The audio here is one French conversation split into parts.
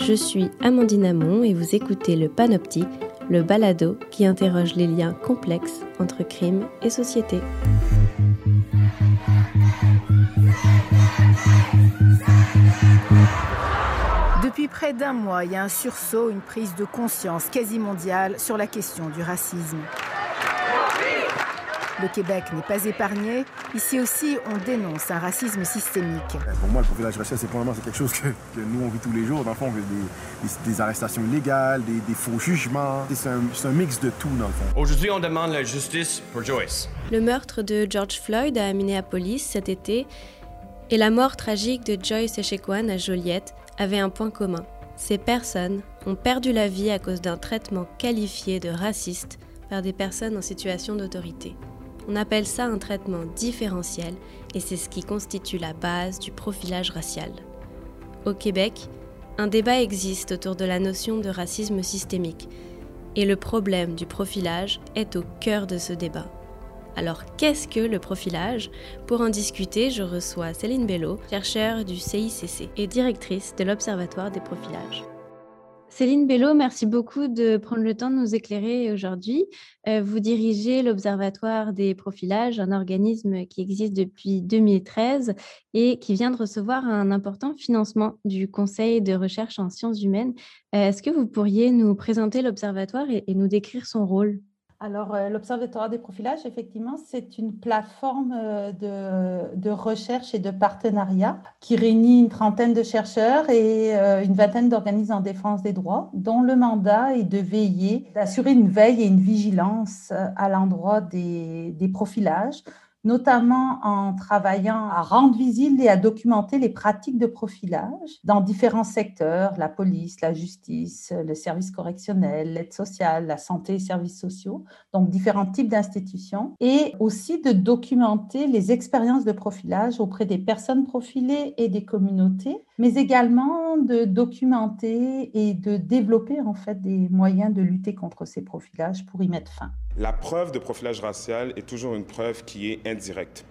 Je suis Amandine Amon et vous écoutez le Panoptique, le balado qui interroge les liens complexes entre crime et société. Depuis près d'un mois, il y a un sursaut, une prise de conscience quasi mondiale sur la question du racisme. Le Québec n'est pas épargné. Ici aussi, on dénonce un racisme systémique. Ben, pour moi, le profilage racial, c'est probablement quelque chose que, nous, on vit tous les jours. Dans le fond, on des, des, arrestations illégales, des, faux jugements. C'est un, un, mix de tout, dans le fond. Aujourd'hui, on demande la justice pour Joyce. Le meurtre de George Floyd à Minneapolis cet été et la mort tragique de Joyce Echequan à Joliette avaient un point commun. Ces personnes ont perdu la vie à cause d'un traitement qualifié de raciste par des personnes en situation d'autorité. On appelle ça un traitement différentiel et c'est ce qui constitue la base du profilage racial. Au Québec, un débat existe autour de la notion de racisme systémique et le problème du profilage est au cœur de ce débat. Alors qu'est-ce que le profilage? Pour en discuter, je reçois Céline Bello, chercheure du CICC et directrice de l'Observatoire des profilages. Céline Bello, merci beaucoup de prendre le temps de nous éclairer aujourd'hui. Euh, vous dirigez l'Observatoire des profilages, un organisme qui existe depuis 2013 et qui vient de recevoir un important financement du Conseil de recherche en sciences humaines. Euh, est-ce que vous pourriez nous présenter l'Observatoire et nous décrire son rôle? Alors, euh, l'Observatoire des profilages, effectivement, c'est une plateforme euh, de, recherche et de partenariat qui réunit une trentaine de chercheurs et euh, une vingtaine d'organismes en défense des droits, dont le mandat est de veiller, d'assurer une veille et une vigilance à l'endroit des, des profilages notamment en travaillant à rendre visibles et à documenter les pratiques de profilage dans différents secteurs, la police, la justice, le service correctionnel, l'aide sociale, la santé et services sociaux, donc différents types d'institutions, et aussi de documenter les expériences de profilage auprès des personnes profilées et des communautés, mais également de documenter et de développer en fait des moyens de lutter contre ces profilages pour y mettre fin. La preuve de profilage racial est toujours une preuve qui est indirecte.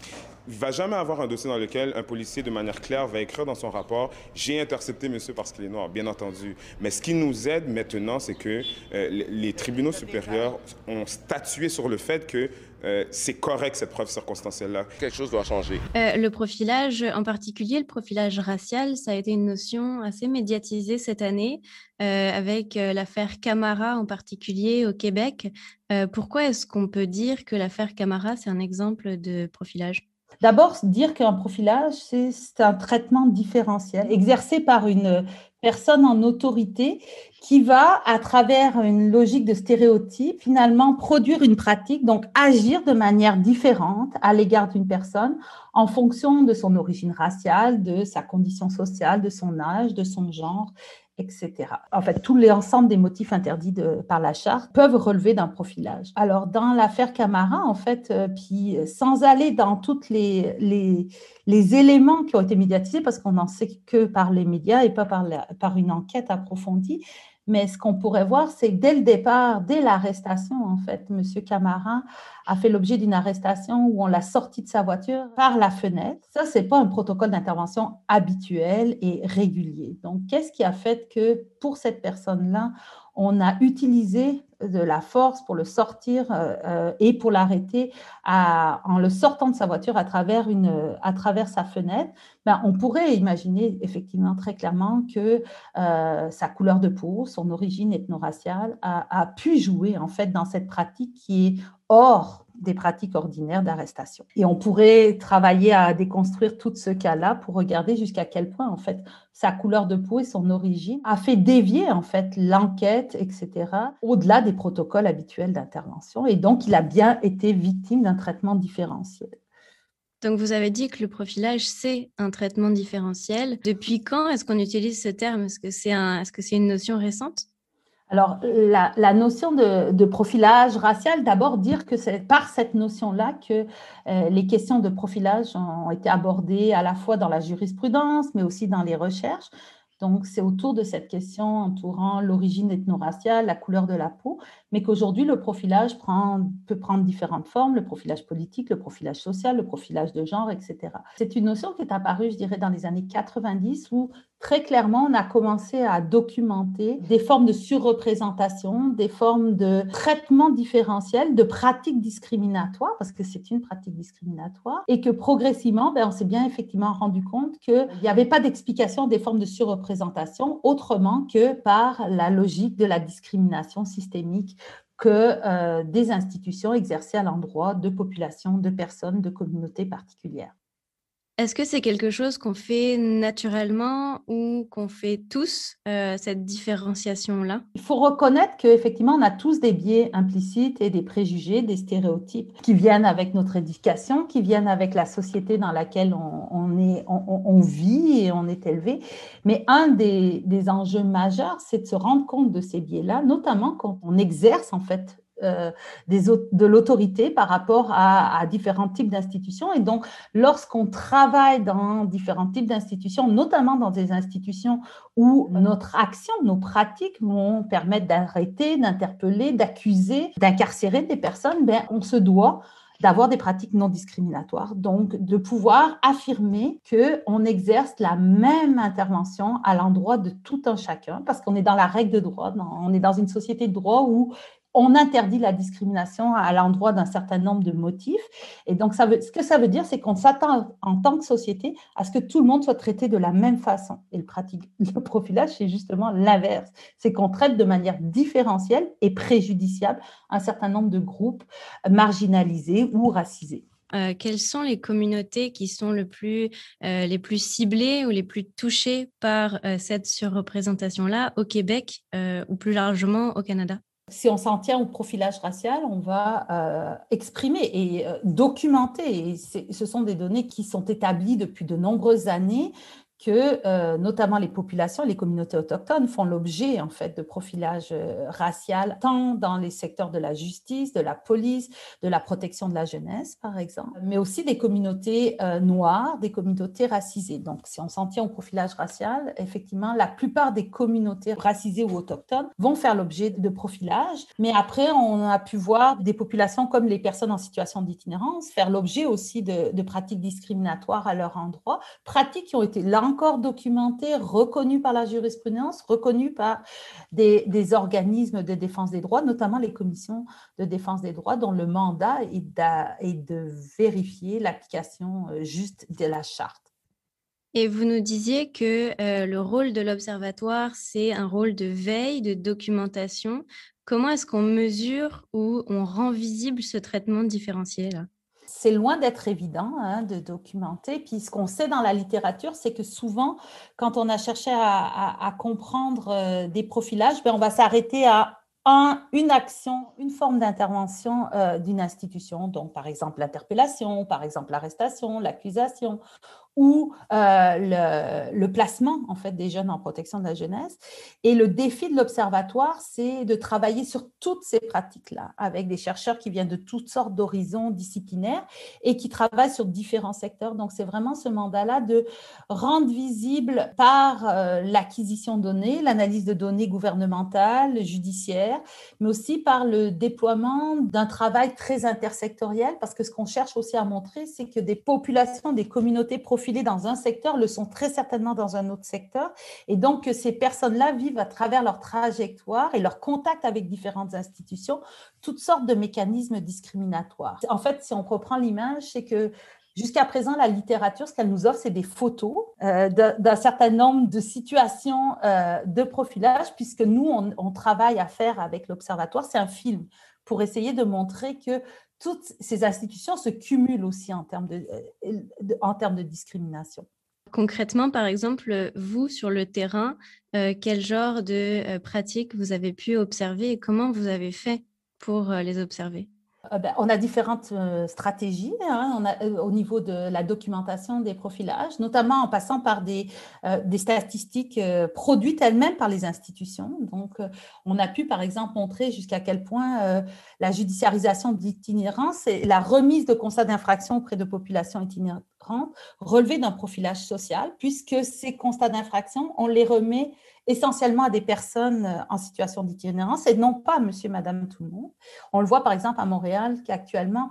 Il ne va jamais avoir un dossier dans lequel un policier, de manière claire, va écrire dans son rapport J'ai intercepté monsieur parce qu'il est noir, bien entendu. Mais ce qui nous aide maintenant, c'est que euh, les tribunaux supérieurs ont statué sur le fait que euh, c'est correct cette preuve circonstancielle-là. Quelque chose doit changer. Euh, le profilage, en particulier le profilage racial, ça a été une notion assez médiatisée cette année, euh, avec l'affaire Camara en particulier au Québec. pourquoi est-ce qu'on peut dire que l'affaire Camara, c'est un exemple de profilage? D'abord, dire qu'un profilage, c'est un traitement différentiel exercé par une personne en autorité qui va, à travers une logique de stéréotype, finalement produire une pratique, donc agir de manière différente à l'égard d'une personne en fonction de son origine raciale, de sa condition sociale, de son âge, de son genre, etc. En fait, tous les ensembles des motifs interdits par la charte peuvent relever d'un profilage. Alors, dans l'affaire Camara, en fait, euh, puis sans aller dans tous les, les, éléments qui ont été médiatisés, parce qu'on n'en sait que par les médias et pas par une enquête approfondie, mais ce qu'on pourrait voir, c'est que dès le départ, dès l'arrestation, en fait, M. Camara a fait l'objet d'une arrestation où on l'a sorti de sa voiture par la fenêtre. Ça, c'est pas un protocole d'intervention habituel et régulier. Donc, qu'est-ce qui a fait que pour cette personne-là, on a utilisé de la force pour le sortir euh, euh, et pour l'arrêter en le sortant de sa voiture à travers, une, à travers sa fenêtre, ben, on pourrait imaginer effectivement très clairement que euh, sa couleur de peau, son origine ethno-raciale a, a, pu jouer en fait dans cette pratique qui est hors des pratiques ordinaires d'arrestation. Et on pourrait travailler à déconstruire tout ce cas-là pour regarder jusqu'à quel point, en fait, sa couleur de peau et son origine a fait dévier, en fait, l'enquête, etc., au-delà des protocoles habituels d'intervention. Et donc, il a bien été victime d'un traitement différentiel. Donc, vous avez dit que le profilage, c'est un traitement différentiel. Depuis quand est-ce qu'on utilise ce terme? Est-ce que c'est un, est -ce c'est une notion récente? Alors, la, notion de, profilage racial, d'abord dire que c'est par cette notion-là que euh, les questions de profilage ont été abordées à la fois dans la jurisprudence, mais aussi dans les recherches. Donc, c'est autour de cette question entourant l'origine ethno-raciale, la couleur de la peau, mais qu'aujourd'hui, le profilage peut prendre différentes formes, le profilage politique, le profilage social, le profilage de genre, etc. C'est une notion qui est apparue, je dirais, dans les années 90 où très clairement, on a commencé à documenter des formes de surreprésentation, des formes de traitement différentiel, de pratiques discriminatoires, parce que c'est une pratique discriminatoire, et que progressivement, ben, on s'est bien effectivement rendu compte qu'il n'y avait pas d'explication des formes de surreprésentation autrement que par la logique de la discrimination systémique que euh, des institutions exercées à l'endroit de populations, de personnes, de communautés particulières. Est-ce que c'est quelque chose qu'on fait naturellement ou qu'on fait tous, euh, cette différenciation-là? Il faut reconnaître qu'effectivement, on a tous des biais implicites et des préjugés, des stéréotypes qui viennent avec notre éducation, qui viennent avec la société dans laquelle on, est, on, vit et on est élevé. Mais un des, des enjeux majeurs, c'est de se rendre compte de ces biais-là, notamment quand on exerce en fait euh, des, de l'autorité par rapport à, différents types d'institutions. Et donc, lorsqu'on travaille dans différents types d'institutions, notamment dans des institutions où notre action, nos pratiques vont permettre d'arrêter, d'interpeller, d'accuser, d'incarcérer des personnes, ben, on se doit d'avoir des pratiques non discriminatoires, donc de pouvoir affirmer que on exerce la même intervention à l'endroit de tout un chacun, parce qu'on est dans la règle de droit, on est dans une société de droit où on interdit la discrimination à l'endroit d'un certain nombre de motifs. Et donc, ce que ça veut dire, c'est qu'on s'attend en tant que société à ce que tout le monde soit traité de la même façon. Et le, pratique, le profilage, c'est justement l'inverse. C'est qu'on traite de manière différentielle et préjudiciable un certain nombre de groupes marginalisés ou racisés. Euh, quelles sont les communautés qui sont euh, les plus ciblées ou les plus touchées par euh, cette surreprésentation-là au Québec ou plus largement au Canada? Si on s'en tient au profilage racial, on va euh, exprimer et euh, documenter. Ce sont des données qui sont établies depuis de nombreuses années que euh, notamment les populations, les communautés autochtones font l'objet en fait de profilage euh, racial tant dans les secteurs de la justice, de la police, de la protection de la jeunesse par exemple, mais aussi des communautés euh, noires, des communautés racisées. Donc si on s'en tient au profilage racial, effectivement la plupart des communautés racisées ou autochtones vont faire l'objet de profilage, mais après on a pu voir des populations comme les personnes en situation d'itinérance faire l'objet aussi de, de pratiques discriminatoires à leur endroit, pratiques qui ont été là encore documenté, reconnu par la jurisprudence, reconnu par des, organismes de défense des droits, notamment les commissions de défense des droits, dont le mandat est, de vérifier l'application euh, juste de la charte. Et vous nous disiez que euh, le rôle de l'observatoire, c'est un rôle de veille, de documentation. Comment est-ce qu'on mesure ou on rend visible ce traitement différencié c'est loin d'être évident hein, de documenter. Puis ce qu'on sait dans la littérature, c'est que souvent, quand on a cherché à, comprendre euh, des profilages, ben, on va s'arrêter à un, une action, une forme d'intervention euh, d'une institution, donc par exemple l'interpellation, par exemple l'arrestation, l'accusation, ou euh, le, placement en fait des jeunes en protection de la jeunesse. Et le défi de l'observatoire, c'est de travailler sur toutes ces pratiques-là avec des chercheurs qui viennent de toutes sortes d'horizons disciplinaires et qui travaillent sur différents secteurs. Donc c'est vraiment ce mandat-là de rendre visible par euh, l'acquisition de données, l'analyse de données gouvernementales, judiciaires, mais aussi par le déploiement d'un travail très intersectoriel, parce que ce qu'on cherche aussi à montrer, c'est que des populations, des communautés profilées dans un secteur le sont très certainement dans un autre secteur. Et donc, que ces personnes-là vivent à travers leur trajectoire et leur contact avec différentes institutions, toutes sortes de mécanismes discriminatoires. En fait, si on reprend l'image, c'est que Jusqu'à présent, la littérature, ce qu'elle nous offre, c'est des photos euh, d'un certain nombre de situations euh, de profilage, puisque nous, on travaille à faire avec l'Observatoire. C'est un film pour essayer de montrer que toutes ces institutions se cumulent aussi en termes de, euh, en termes de discrimination. Concrètement, par exemple, vous, sur le terrain, euh, quel genre de euh, pratiques vous avez pu observer et comment vous avez fait pour les observer? Ben, on a différentes euh, stratégies hein. euh, au niveau de la documentation des profilages, notamment en passant par des, statistiques produites elles-mêmes par les institutions. Donc, on a pu, par exemple, montrer jusqu'à quel point la judiciarisation d'itinérance et la remise de constats d'infraction auprès de populations itinérantes relevait d'un profilage social, puisque ces constats d'infraction, on les remet essentiellement à des personnes euh, en situation d'itinérance et non pas monsieur, madame, tout le monde. On le voit par exemple à Montréal qu'actuellement,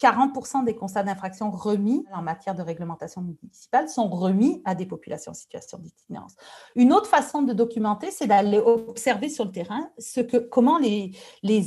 40% des constats d'infraction remis en matière de réglementation municipale sont remis à des populations en situation d'itinérance. Une autre façon de documenter, c'est d'aller observer sur le terrain ce que, comment les,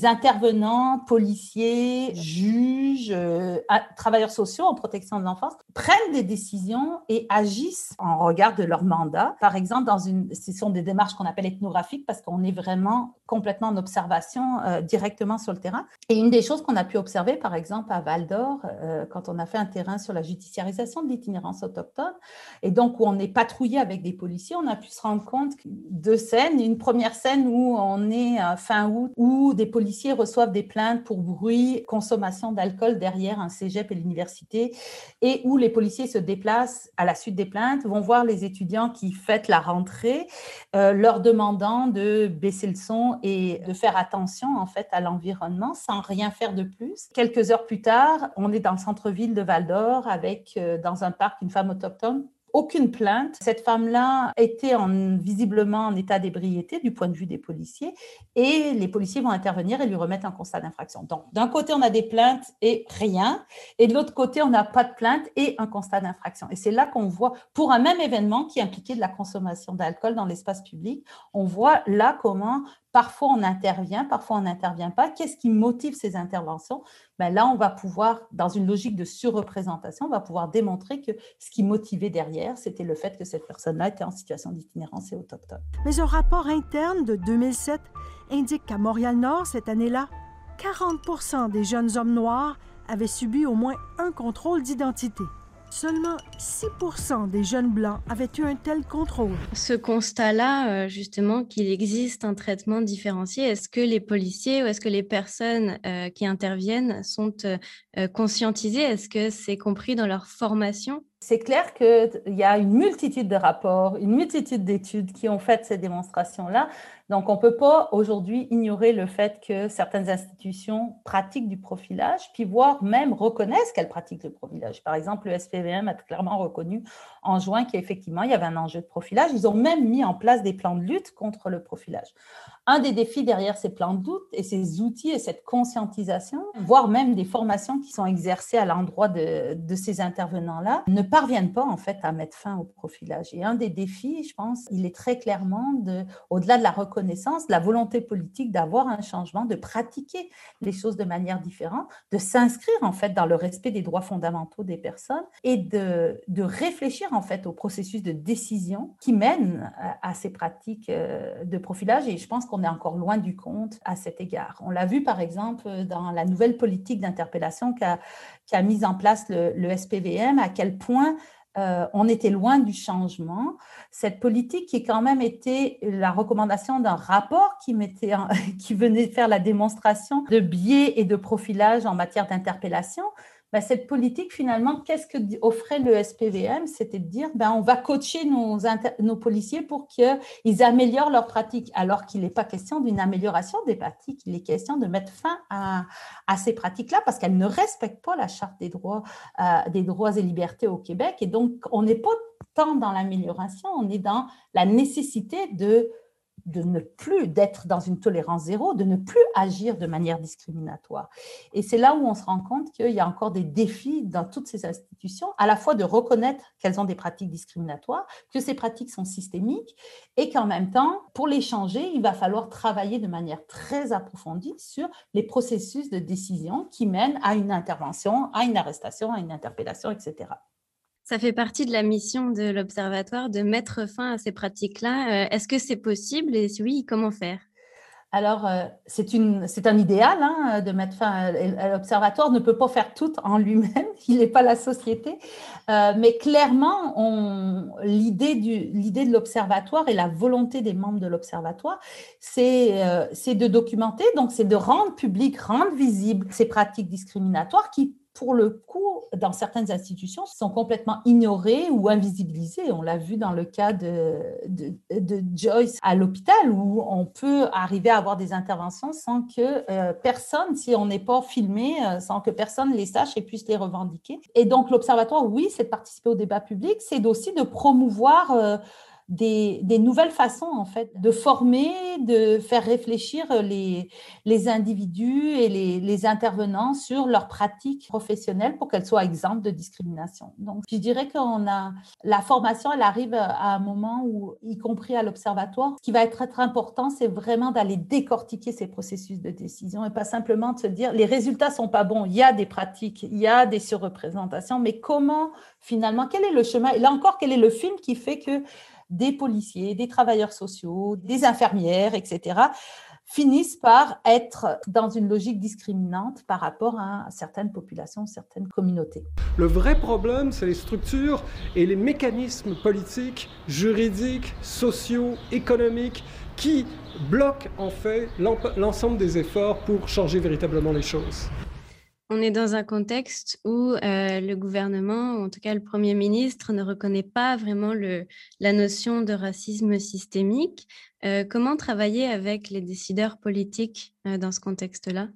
intervenants, policiers, juges, euh, travailleurs sociaux en protection de l'enfance prennent des décisions et agissent en regard de leur mandat. Par exemple, dans une, ce sont des démarches qu'on appelle ethnographiques parce qu'on est vraiment complètement en observation euh, directement sur le terrain. Et une des choses qu'on a pu observer, par exemple, à Val d'Or, euh, quand on a fait un terrain sur la judiciarisation de l'itinérance autochtone, et donc où on est patrouillé avec des policiers, on a pu se rendre compte de scènes. Une première scène où on est fin août, où des policiers reçoivent des plaintes pour bruit, consommation d'alcool derrière un cégep et l'université, et où les policiers se déplacent à la suite des plaintes, vont voir les étudiants qui fêtent la rentrée, euh, leur demandant de baisser le son et de faire attention en fait à l'environnement sans rien faire de plus. Quelques heures plus tard, on est dans le centre-ville de Val d'Or avec, euh, dans un parc, une femme autochtone aucune plainte. Cette femme-là était en, visiblement en état d'ébriété du point de vue des policiers et les policiers vont intervenir et lui remettre un constat d'infraction. Donc, d'un côté, on a des plaintes et rien, et de l'autre côté, on n'a pas de plainte et un constat d'infraction. Et c'est là qu'on voit, pour un même événement qui impliquait de la consommation d'alcool dans l'espace public, on voit là comment Parfois, on intervient, parfois, on n'intervient pas. Qu'est-ce qui motive ces interventions? Ben Là, on va pouvoir, dans une logique de surreprésentation, on va pouvoir démontrer que ce qui motivait derrière, c'était le fait que cette personne-là était en situation d'itinérance et autochtone. Mais un rapport interne de 2007 indique qu'à Montréal-Nord, cette année-là, 40 des jeunes hommes noirs avaient subi au moins un contrôle d'identité. Seulement 6% des jeunes blancs avaient eu un tel contrôle. Ce constat-là, euh, justement, qu'il existe un traitement différencié, est-ce que les policiers ou est-ce que les personnes euh, qui interviennent sont euh, conscientisées? Est-ce que c'est compris dans leur formation? C'est clair qu'il y a une multitude de rapports, une multitude d'études qui ont fait ces démonstrations-là. Donc, on ne peut pas aujourd'hui ignorer le fait que certaines institutions pratiquent du profilage, puis voire même reconnaissent qu'elles pratiquent le profilage. Par exemple, le SPVM a clairement reconnu en juin qu'effectivement, il y avait un enjeu de profilage. Ils ont même mis en place des plans de lutte contre le profilage. Un des défis derrière ces plans de doute et ces outils et cette conscientisation, voire même des formations qui sont exercées à l'endroit de, de, ces intervenants-là, ne parviennent pas en fait à mettre fin au profilage. Et un des défis, je pense, il est très clairement, de, au-delà de la reconnaissance, de la volonté politique d'avoir un changement, de pratiquer les choses de manière différente, de s'inscrire en fait dans le respect des droits fondamentaux des personnes et de, de réfléchir en fait au processus de décision qui mène à, à ces pratiques euh, de profilage. Et je pense on est encore loin du compte à cet égard. On l'a vu par exemple dans la nouvelle politique d'interpellation qu'a a mise en place le, SPVM, à quel point euh, on était loin du changement. Cette politique qui quand même était la recommandation d'un rapport qui, mettait qui venait faire la démonstration de biais et de profilage en matière d'interpellation, bah, cette politique, finalement, qu'est-ce que offrait le SPVM C'était de dire, ben, on va coacher nos, policiers pour qu'ils améliorent leurs pratiques, alors qu'il n'est pas question d'une amélioration des pratiques, il est question de mettre fin à, à ces pratiques-là parce qu'elles ne respectent pas la charte des droits, euh, des droits et libertés au Québec. Et donc, on n'est pas tant dans l'amélioration, on est dans la nécessité de de ne plus d'être dans une tolérance zéro, de ne plus agir de manière discriminatoire. Et c'est là où on se rend compte qu'il y a encore des défis dans toutes ces institutions, à la fois de reconnaître qu'elles ont des pratiques discriminatoires, que ces pratiques sont systémiques, et qu'en même temps, pour les changer, il va falloir travailler de manière très approfondie sur les processus de décision qui mènent à une intervention, à une arrestation, à une interpellation, etc. Ça fait partie de la mission de l'Observatoire de mettre fin à ces pratiques-là. Euh, est-ce que c'est possible et si oui, comment faire? Alors, euh, c'est un idéal hein, de mettre fin. L'observatoire ne peut pas faire tout en lui-même, il n'est pas la société. Euh, mais clairement, l'idée de l'observatoire et la volonté des membres de l'observatoire, c'est de documenter, donc c'est de rendre public, rendre visible ces pratiques discriminatoires qui pour le coup, dans certaines institutions, sont complètement ignorées ou invisibilisées. On l'a vu dans le cas de, de, Joyce à l'hôpital, où on peut arriver à avoir des interventions sans que euh, personne, si on n'est pas filmé, euh, sans que personne les sache et puisse les revendiquer. Et donc, l'Observatoire, oui, c'est de participer au débat public, c'est aussi de promouvoir... Euh, des, nouvelles façons en fait de former, de faire réfléchir les, les individus et les, les, intervenants sur leurs pratiques professionnelles pour qu'elles soient exemptes de discrimination. Donc, je dirais qu'on a la formation, elle arrive à un moment où, y compris à l'observatoire, ce qui va être très important, c'est vraiment d'aller décortiquer ces processus de décision et pas simplement de se dire les résultats sont pas bons, il y a des pratiques, il y a des surreprésentations, mais comment finalement, quel est le chemin? Et là encore, quel est le film qui fait que des policiers, des travailleurs sociaux, des infirmières, etc., finissent par être dans une logique discriminante par rapport à certaines populations, certaines communautés. Le vrai problème, c'est les structures et les mécanismes politiques, juridiques, sociaux, économiques qui bloquent en fait l'ensemble des efforts pour changer véritablement les choses. On est dans un contexte où euh, le gouvernement, ou en tout cas le Premier ministre, ne reconnaît pas vraiment la notion de racisme systémique. Euh, comment travailler avec les décideurs politiques euh, dans ce contexte-là?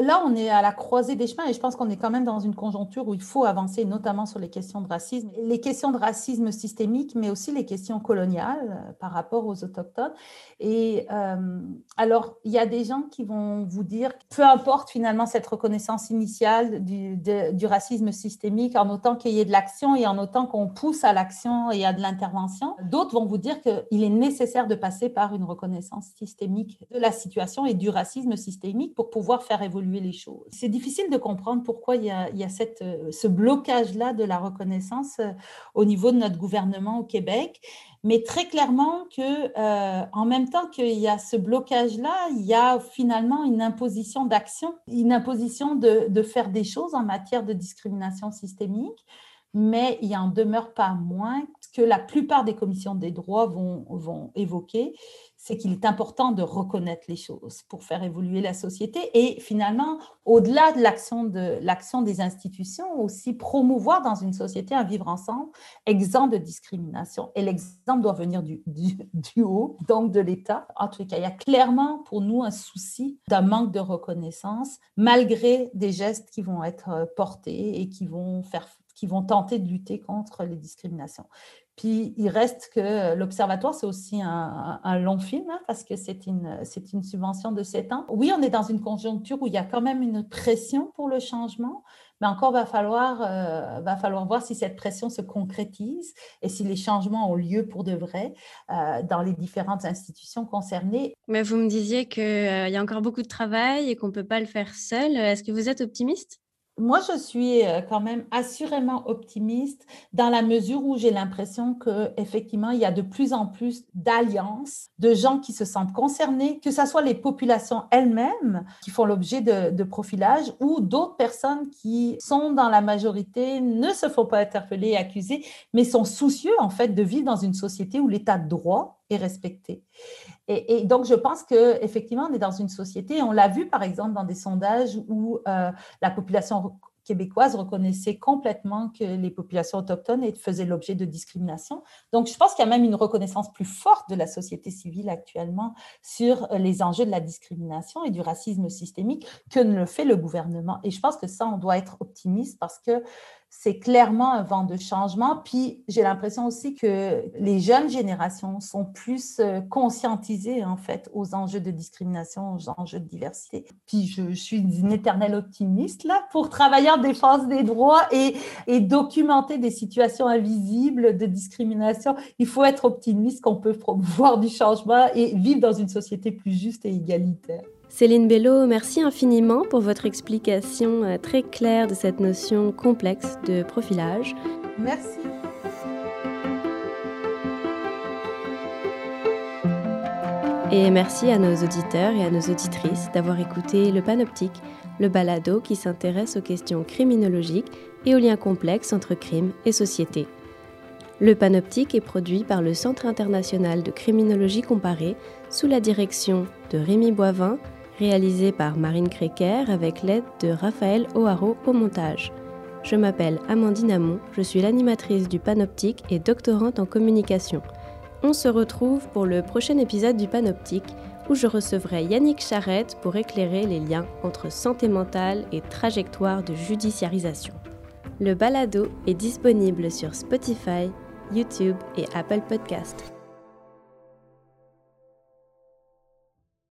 Là, on est à la croisée des chemins et je pense qu'on est quand même dans une conjoncture où il faut avancer, notamment sur les questions de racisme. Les questions de racisme systémique, mais aussi les questions coloniales euh, par rapport aux Autochtones. Et euh, alors, il y a des gens qui vont vous dire, peu importe finalement cette reconnaissance initiale du, du racisme systémique, en autant qu'il y ait de l'action et en autant qu'on pousse à l'action et à de l'intervention. D'autres vont vous dire qu'il est nécessaire de passer par une reconnaissance systémique de la situation et du racisme systémique pour pouvoir faire évoluer les choses. C'est difficile de comprendre pourquoi il y a, euh, ce blocage-là de la reconnaissance euh, au niveau de notre gouvernement au Québec, mais très clairement que euh, en même temps qu'il y a ce blocage-là, il y a finalement une imposition d'action, une imposition de, de faire des choses en matière de discrimination systémique mais il en demeure pas moins que la plupart des commissions des droits vont, évoquer, c'est qu'il est important de reconnaître les choses pour faire évoluer la société et finalement, au-delà de l'action de l'action des institutions, aussi promouvoir dans une société un vivre ensemble exempt de discrimination. Et l'exemple doit venir du, du, du haut, donc de l'État. En tout cas, il y a clairement pour nous un souci d'un manque de reconnaissance, malgré des gestes qui vont être portés et qui vont faire qui vont tenter de lutter contre les discriminations. Puis il reste que l'Observatoire, c'est aussi un, long film, hein, parce que c'est une, c'est une subvention de 7 ans. Oui, on est dans une conjoncture où il y a quand même une pression pour le changement, mais encore va falloir, euh, va falloir voir si cette pression se concrétise et si les changements ont lieu pour de vrai euh, dans les différentes institutions concernées. Mais vous me disiez qu'il euh, y a encore beaucoup de travail et qu'on ne peut pas le faire seul. Est-ce que vous êtes optimiste? Moi, je suis euh, quand même assurément optimiste dans la mesure où j'ai l'impression que effectivement, il y a de plus en plus d'alliances de gens qui se sentent concernés, que ce soit les populations elles-mêmes qui font l'objet de, de, profilage ou d'autres personnes qui sont dans la majorité, ne se font pas interpeller et accuser, mais sont soucieux en fait de vivre dans une société où l'état de droit est respecté. Et, donc, je pense qu'effectivement, on est dans une société, on l'a vu par exemple dans des sondages où euh, la population québécoise reconnaissait complètement que les populations autochtones faisaient l'objet de discrimination. Donc, je pense qu'il y a même une reconnaissance plus forte de la société civile actuellement sur les enjeux de la discrimination et du racisme systémique que ne le fait le gouvernement. Et je pense que ça, on doit être optimiste parce que c'est clairement un vent de changement. Puis j'ai l'impression aussi que les jeunes générations sont plus euh, conscientisées en fait aux enjeux de discrimination, aux enjeux de diversité. Puis je, suis une éternelle optimiste là pour travailler en défense des droits et, et documenter des situations invisibles de discrimination. Il faut être optimiste qu'on peut promouvoir du changement et vivre dans une société plus juste et égalitaire. Céline Bello, merci infiniment pour votre explication euh, très claire de cette notion complexe de profilage. Merci. Et merci à nos auditeurs et à nos auditrices d'avoir écouté le Panoptique, le balado qui s'intéresse aux questions criminologiques et aux liens complexes entre crime et société. Le Panoptique est produit par le Centre international de criminologie comparée sous la direction de Rémi Boivin, réalisé par Marine Créquer avec l'aide de Raphaël O'Haraud au montage. Je m'appelle Amandine Amon, je suis l'animatrice du Panoptique et doctorante en communication. On se retrouve pour le prochain épisode du Panoptique où je recevrai Yannick Charrette pour éclairer les liens entre santé mentale et trajectoire de judiciarisation. Le balado est disponible sur Spotify, YouTube et Apple Podcast.